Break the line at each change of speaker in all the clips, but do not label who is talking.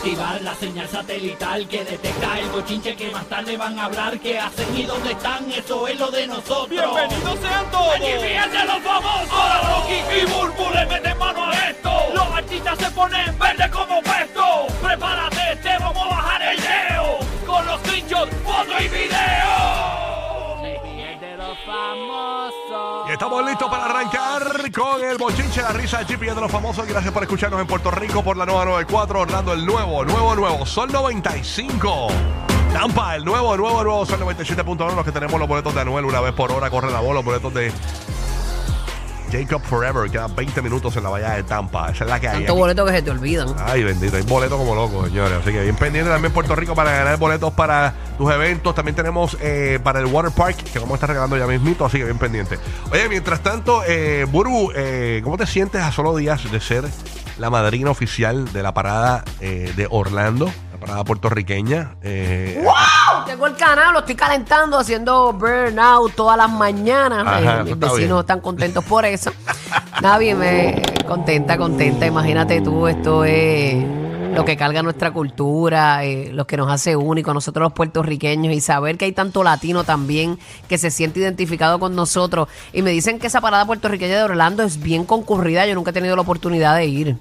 Activar la señal satelital que detecta el bochinche que más tarde van a hablar. ¿Qué hacen y dónde están? Eso es lo de nosotros.
¡Bienvenidos sean todos!
¡Aquí fíjense los famosos! Ahora Rocky y Burbu le meten mano a esto. Los artistas se ponen verde como puesto. Prepárate, te vamos a bajar el leo. Con los screenshots, foto y video.
Estamos listos para arrancar con el bochinche, la risa, el de los famosos. Gracias por escucharnos en Puerto Rico por la nueva 94, Orlando, el nuevo, nuevo, nuevo, Sol 95. Tampa, el nuevo, nuevo, nuevo Sol 97.1, los que tenemos los boletos de Anuel una vez por hora, corre la bola, los boletos de Jacob Forever, quedan 20 minutos en la bahía de Tampa. Esa es la que hay.
Tanto
aquí.
boleto que se te olvidan.
Ay, bendito, hay boletos como locos, señores. Así que bien pendiente también Puerto Rico para ganar boletos para tus eventos. También tenemos eh, para el Water Park, que vamos a estar regalando ya mismito, así que bien pendiente. Oye, mientras tanto, eh, Buru, eh, ¿cómo te sientes a solo días de ser la madrina oficial de la parada eh, de Orlando? La parada puertorriqueña. Eh,
Tengo el canal, lo estoy calentando, haciendo burnout todas las mañanas.
Ajá,
Eh, mis vecinos
bien.
están contentos por eso. Nada bien, me, contenta, contenta. Imagínate tú, esto es lo que carga nuestra cultura, eh, lo que nos hace únicos, nosotros los puertorriqueños, y saber que hay tanto latino también que se siente identificado con nosotros. Y me dicen que esa parada puertorriqueña de Orlando es bien concurrida, yo nunca he tenido la oportunidad de ir.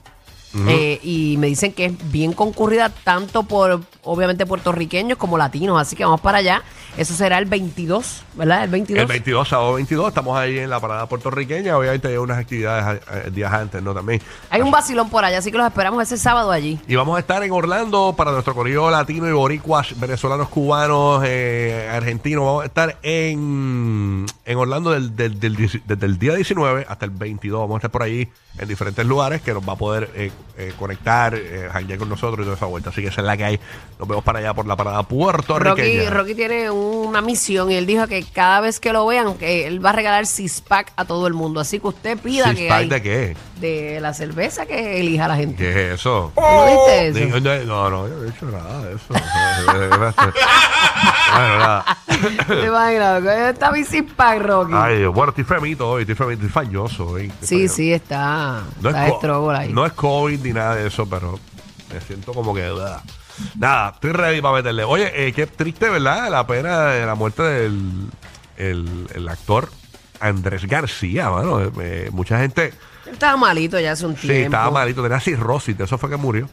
Eh, y me dicen que es bien concurrida tanto por, obviamente, puertorriqueños como latinos. Así que vamos para allá. Eso será el 22, ¿verdad? El 22.
el 22, sábado 22, estamos ahí en la parada puertorriqueña. Obviamente hay unas actividades eh, días antes, ¿no? También.
Hay un vacilón por allá, así que los esperamos ese sábado allí.
Y vamos a estar en Orlando para nuestro corrido latino y boricuas, venezolanos, cubanos, eh, argentinos. Vamos a estar en, en Orlando del, del- del dieci- desde el día 19 hasta el 22. Vamos a estar por allí en diferentes lugares que nos va a poder eh, eh, conectar, eh, con nosotros y toda esa vuelta. Así que esa es la que hay. Nos vemos para allá por la parada
Rocky,
puertorriqueña.
Rocky tiene una misión y él dijo que cada vez que lo vean, que él va a regalar six-pack a todo el mundo. Así que usted pida que
¿Six-pack
hay
de qué?
de la cerveza que elija la gente.
¿Qué es eso?
¿Tú no viste eso?
Digo, No, no, yo no he dicho nada de eso. bueno, nada.
¿Te imaginas? Está mi six-pack, Rocky.
Ay, bueno, estoy femito hoy, estoy femito, estoy fañoso hoy.
Sí, sí, está.
No
está
es,
ahí.
no es COVID ni nada de eso, pero me siento como que. ah. Nada, estoy ready para meterle. Oye, eh, qué triste, ¿verdad? La pena de la muerte del el, el actor Andrés García, mano. Eh, mucha gente.
Él estaba malito ya hace un
Sí,
tiempo.
estaba malito, tenía cirrosis, de eso fue que murió.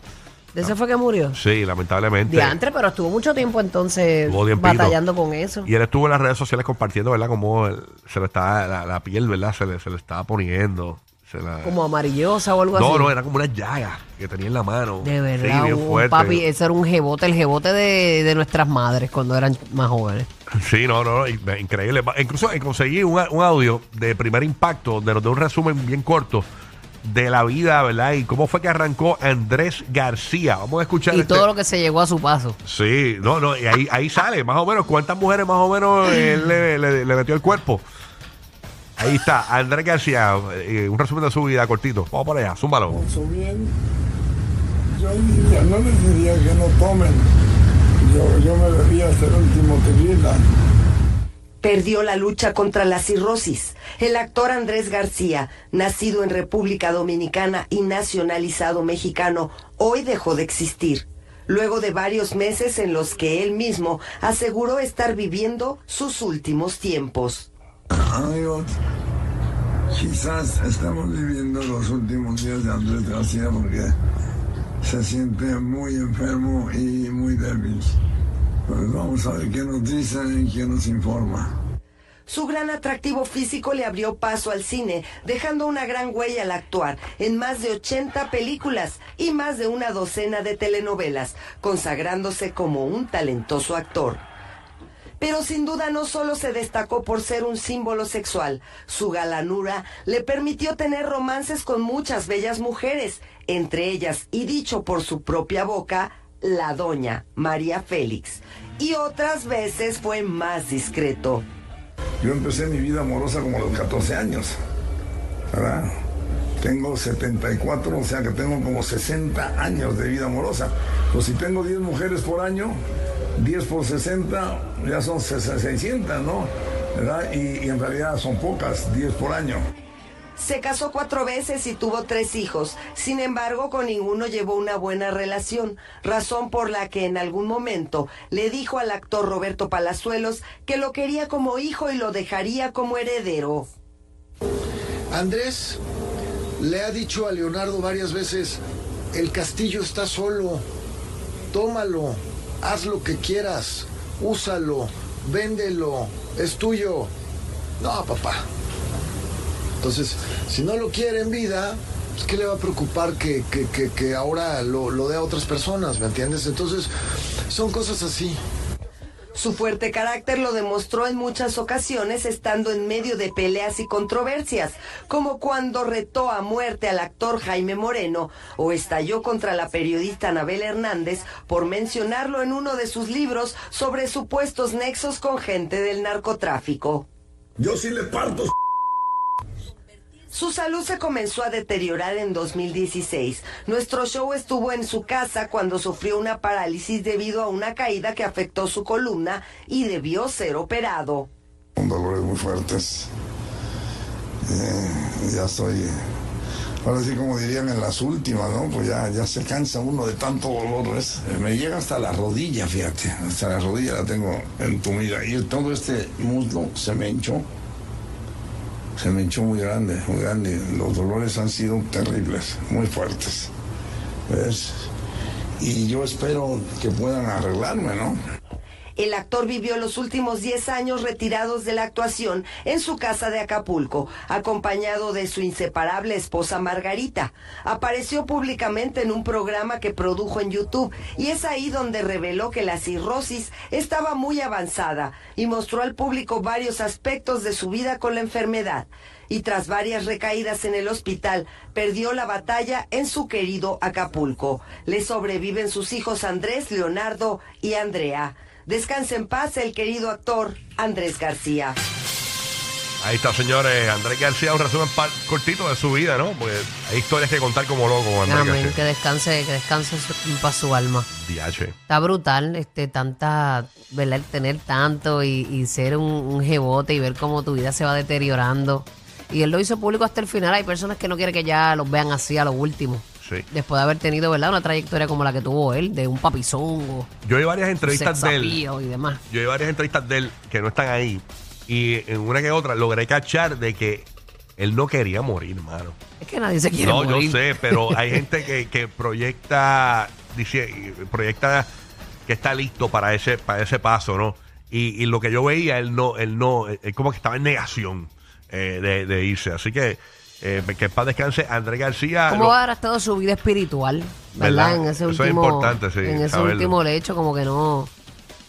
¿De ese fue que murió?
Sí, lamentablemente.
Diantre, pero estuvo mucho tiempo entonces batallando con eso.
Y él estuvo en las redes sociales compartiendo, ¿verdad? Como él- se le estaba, la, la piel, ¿verdad? Se le, se le estaba poniendo. Se la-
Como amarillosa o algo así.
no, no, era como una llaga que tenía en la mano.
De verdad,
Sí, bien fuerte.
papi, ese era un jebote, el jebote de, de nuestras madres cuando eran más jóvenes.
Sí, no, no, in- increíble. Incluso eh, conseguí un, un audio de primer impacto, nos da un resumen bien corto de la vida, ¿verdad? Y cómo fue que arrancó Andrés García. Vamos a escuchar.
Y
este-
todo lo que se llegó a su paso.
Sí, no, no, y ahí, ahí sale, más o menos, cuántas mujeres más o menos él le, le- le metió el cuerpo. Ahí está, Andrés García, eh, un resumen de su vida cortito. Vamos por allá, zúmbalo.
Bien. Yo diría, no les diría que no tomen. Yo, yo me bebía hasta el último tequila.
perdió la lucha contra la cirrosis. El actor Andrés García, nacido en República Dominicana y nacionalizado mexicano, hoy dejó de existir. Luego de varios meses en los que él mismo aseguró estar viviendo sus últimos tiempos.
Amigos, quizás estamos viviendo los últimos días de Andrés García porque se siente muy enfermo y muy débil. Pues vamos a ver qué nos dicen y qué nos informa.
Su gran atractivo físico le abrió paso al cine, dejando una gran huella al actuar en más de 80 películas y más de una docena de telenovelas, consagrándose como un talentoso actor. Pero sin duda no solo se destacó por ser un símbolo sexual, su galanura le permitió tener romances con muchas bellas mujeres, entre ellas y dicho por su propia boca, la doña María Félix. Y otras veces fue más discreto.
Yo empecé mi vida amorosa como a los 14 años, ¿verdad? Tengo 74, o sea que tengo como 60 años de vida amorosa. Pues si tengo 10 mujeres por año, 10 por 60, ya son 600, ¿no? ¿Verdad? Y, y en realidad son pocas, 10 por año.
Se casó cuatro veces y tuvo tres hijos. Sin embargo, con ninguno llevó una buena relación, razón por la que en algún momento le dijo al actor Roberto Palazuelos que lo quería como hijo y lo dejaría como heredero.
Andrés le ha dicho a Leonardo varias veces, el castillo está solo, tómalo, haz lo que quieras, úsalo, véndelo, es tuyo. No, papá. Entonces, si no lo quiere en vida, pues, ¿qué le va a preocupar que, que- que- que ahora lo, lo dé a otras personas, ¿me entiendes? Entonces, son cosas así.
Su fuerte carácter lo demostró en muchas ocasiones estando en medio de peleas y controversias, como cuando retó a muerte al actor Jaime Moreno o estalló contra la periodista Anabel Hernández por mencionarlo en uno de sus libros sobre supuestos nexos con gente del narcotráfico.
Yo sí le parto.
Su salud se comenzó a deteriorar en 2016. Nuestro show estuvo en su casa cuando sufrió una parálisis debido a una caída que afectó su columna y debió ser operado.
Con dolores muy fuertes. Eh, ya estoy. Ahora sí, como dirían en las últimas, ¿no? Pues ya, ya se cansa uno de tanto dolor, ¿ves? Eh, Me llega hasta la rodilla, fíjate. Hasta la rodilla la tengo entumida. Y todo este muslo se me hinchó. Se me hinchó muy grande, muy grande. Los dolores han sido terribles, muy fuertes. ¿Ves? Y yo espero que puedan arreglarme, ¿no?
El actor vivió los últimos 10 años retirados de la actuación en su casa de Acapulco, acompañado de su inseparable esposa Margarita. Apareció públicamente en un programa que produjo en YouTube y es ahí donde reveló que la cirrosis estaba muy avanzada y mostró al público varios aspectos de su vida con la enfermedad. Y tras varias recaídas en el hospital, perdió la batalla en su querido Acapulco. Le sobreviven sus hijos Andrés, Leonardo y Andrea. Descanse en paz el querido actor Andrés García.
Ahí está, señores. Andrés García, un resumen cortito de su vida, ¿no? Porque hay historias que contar como loco con Andrés
Amén, que descanse, que descanse paz su alma.
DH.
Está brutal, este, tanta, ¿verdad? Tener tanto y, y ser un, un jebote y ver cómo tu vida se va deteriorando. Y él lo hizo público hasta el final. Hay personas que no quieren que ya los vean así a lo último.
Sí.
Después de haber tenido, ¿verdad? Una trayectoria como la que tuvo él, de un papizongo,
Yo vi varias entrevistas de él.
y demás.
Yo vi varias entrevistas de él que no están ahí. Y en una que otra logré cachar de que él no quería morir, mano.
Es que nadie se quiere
No,
morir.
yo sé, pero hay gente que, que proyecta, dice, proyecta que está listo para ese, para ese paso, ¿no? Y, y lo que yo veía, él no, él no, él como que estaba en negación eh, de, de irse. Así que eh, que paz descanse Andrés García.
¿Cómo
lo-
habrá estado su vida espiritual? ¿Verdad?
¿Verdad?
En ese
Eso es
último,
importante, sí,
en ese
saberlo.
último lecho, como que no,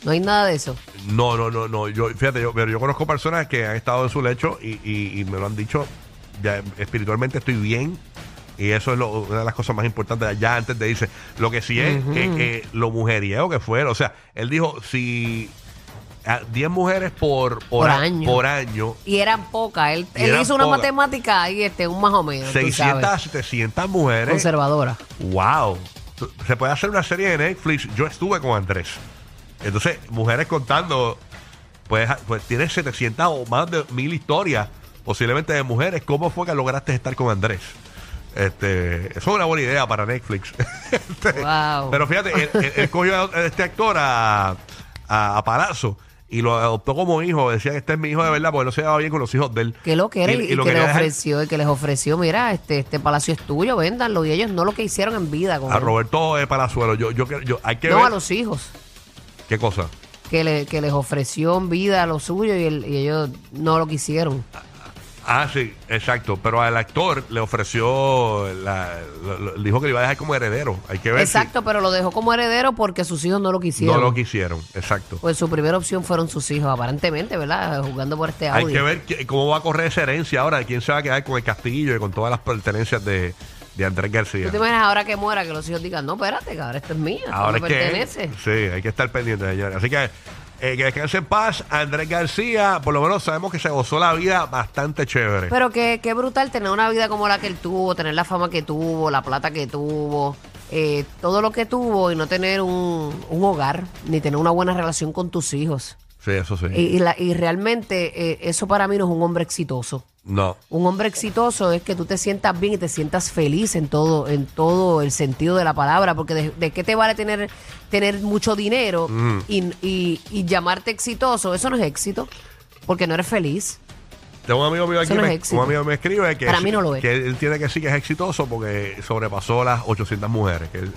no hay nada de eso.
No, no, no, no. Yo, fíjate, yo, pero yo conozco personas que han estado en su lecho y, y- y me lo han dicho. Ya, espiritualmente estoy bien. Y eso es lo- una de las cosas más importantes ya antes de irse. Lo que sí es que, que lo mujeriego que fue. O sea, él dijo, si a 10 mujeres por, por,
Por
a-
año.
por año,
Y eran pocas. Él,
Y
él
eran
hizo una
pocas.
matemática ahí, este, un más o menos. tú
600 a
sabes,
700 mujeres.
Conservadora.
Wow. Se puede hacer una serie de Netflix. Yo estuve con Andrés. Entonces, mujeres contando, pues, pues tienes 700 o más de mil historias, posiblemente de mujeres. ¿Cómo fue que lograste estar con Andrés? Este, eso es una buena idea para Netflix. Este,
Wow.
Pero fíjate, él, él- él cogió a este actor a, a, a Palazzo y lo adoptó como hijo. Decía que este es mi hijo de verdad, porque no se llevaba bien con los hijos de él.
Que lo que era y, y
lo
que
quería
le
dejar
ofreció, y que les ofreció, mira, este, este palacio es tuyo, véndanlo. Y ellos no lo que hicieron en vida con
A
él.
Roberto eh, Palazuelo. Yo, yo, yo, hay que
No
ver.
a los hijos.
¿Qué cosa?
Que, le, que les ofreció en vida lo suyo y, el- y ellos no lo quisieron.
Ah, sí, exacto. Pero al actor le ofreció, la, lo- lo- dijo que le iba a dejar como heredero. Hay que ver
Exacto, pero lo dejó como heredero porque sus hijos no lo
si
quisieron.
no lo quisieron. Exacto.
Pues su primera opción fueron sus hijos, aparentemente, ¿verdad? Jugando por este audio.
Hay que ver cómo va a correr esa herencia ahora, quién se va a quedar con el castillo y con todas las pertenencias de, de Andrés García.
¿Tú te imaginas ahora que muera que los hijos digan, no, espérate, que ahora esto es mío, esto
Ahora
me
es que.
pertenece?
Sí, hay que estar pendiente, señores. Así que. Eh, que descanse en paz, Andrés García. Por lo menos sabemos que se gozó la vida bastante chévere.
Pero qué, qué brutal tener una vida como la que él tuvo, tener la fama que tuvo, la plata que tuvo, eh, todo lo que tuvo y no tener un, un hogar, ni tener una buena relación con tus hijos.
sí, eso sí.
Y, y la- y realmente eh, eso para mí no es un hombre exitoso.
No.
Un hombre exitoso es que tú te sientas bien y te sientas feliz en todo, en todo el sentido de la palabra, porque de, de qué te vale tener, tener mucho dinero y, y- y llamarte exitoso, eso no es éxito, porque no eres feliz.
Tengo un amigo mío aquí,
no
me, un amigo me escribe que,
Para mí no lo es.
que él tiene que sí que es exitoso porque sobrepasó las 800 mujeres. Que él-